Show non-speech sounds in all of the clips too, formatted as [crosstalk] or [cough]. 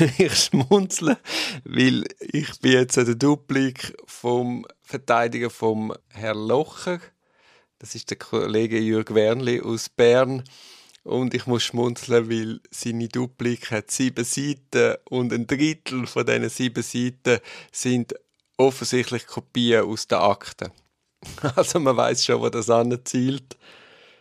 [laughs] ich schmunzeln, weil ich bin jetzt der Duplik vom Verteidiger vom Herr Locher. Das ist der Kollege Jürg Wernli aus Bern. Und ich muss schmunzeln, weil seine Duplik hat sieben Seiten und ein Drittel von diesen sieben Seiten sind offensichtlich Kopien aus den Akten. [laughs] Also man weiß schon, wo das anzielt.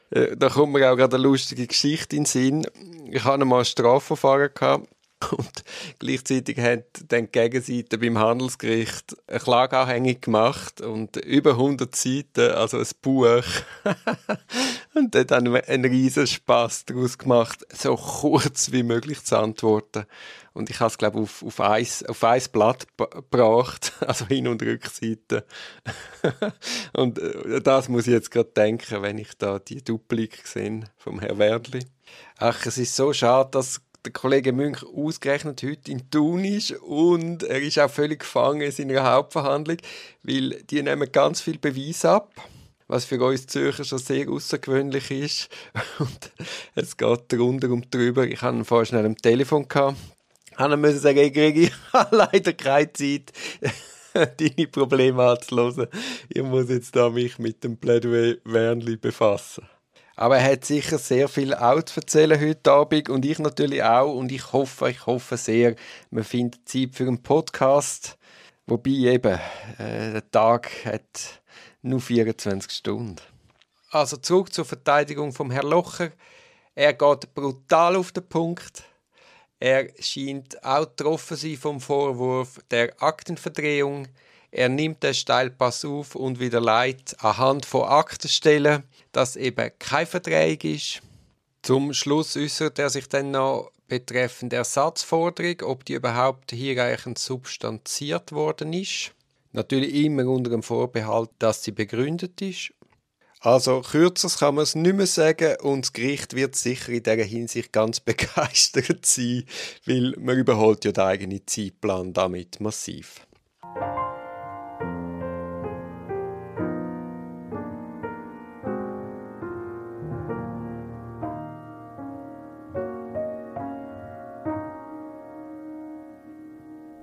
Äh, da kommt mir auch gerade eine lustige Geschichte in den Sinn. Ich hatte mal ein Strafverfahren gehabt [laughs] und gleichzeitig hat dann die Gegenseite beim Handelsgericht eine Klage anhängig gemacht und über 100 Seiten, also ein Buch. [laughs] und dort haben wir einen riesen Spass daraus gemacht, so kurz wie möglich zu antworten. Und ich habe es, glaube ich, auf, auf, ein, auf Blatt gebracht, [laughs] also Hin- und Rückseite. und äh, das muss ich jetzt gerade denken, wenn ich da die Duplik sehe vom Herrn Werdli. Ach, es ist so schade, dass der Kollege Münch ausgerechnet heute in Thun ist und er ist auch völlig gefangen in seiner Hauptverhandlung, weil die nehmen ganz viel Beweis ab, was für uns Zürcher schon sehr außergewöhnlich ist. [laughs] Und es geht drunter und drüber. Ich hatte ihn vorher schnell am Telefon gehabt. [laughs] Ich musste sagen, ich kriege leider keine Zeit, [laughs] deine Probleme anzuhören. Ich muss jetzt da mich mit dem Plädoyer Wernli befassen. Aber er hat sicher sehr viel auch zu erzählen heute Abend und ich natürlich auch. Und ich hoffe, ich hoffe sehr, man findet Zeit für einen Podcast. Wobei eben, äh, der Tag hat nur 24 Stunden. Also zurück zur Verteidigung vom Herrn Locher. Er geht brutal auf den Punkt. Er scheint auch getroffen sein vom Vorwurf der Aktenverdrehung. Er nimmt den Steilpass auf und widerlegt anhand von Aktenstellen, dass eben kein Vertrag ist. Zum Schluss äußert er sich dann noch betreffend Ersatzforderung, ob die überhaupt hinreichend substanziert worden ist. Natürlich immer unter dem Vorbehalt, dass sie begründet ist. Also kürzer kann man es nicht mehr sagen und das Gericht wird sicher in dieser Hinsicht ganz [laughs] begeistert sein, weil man überholt ja den eigenen Zeitplan damit massiv.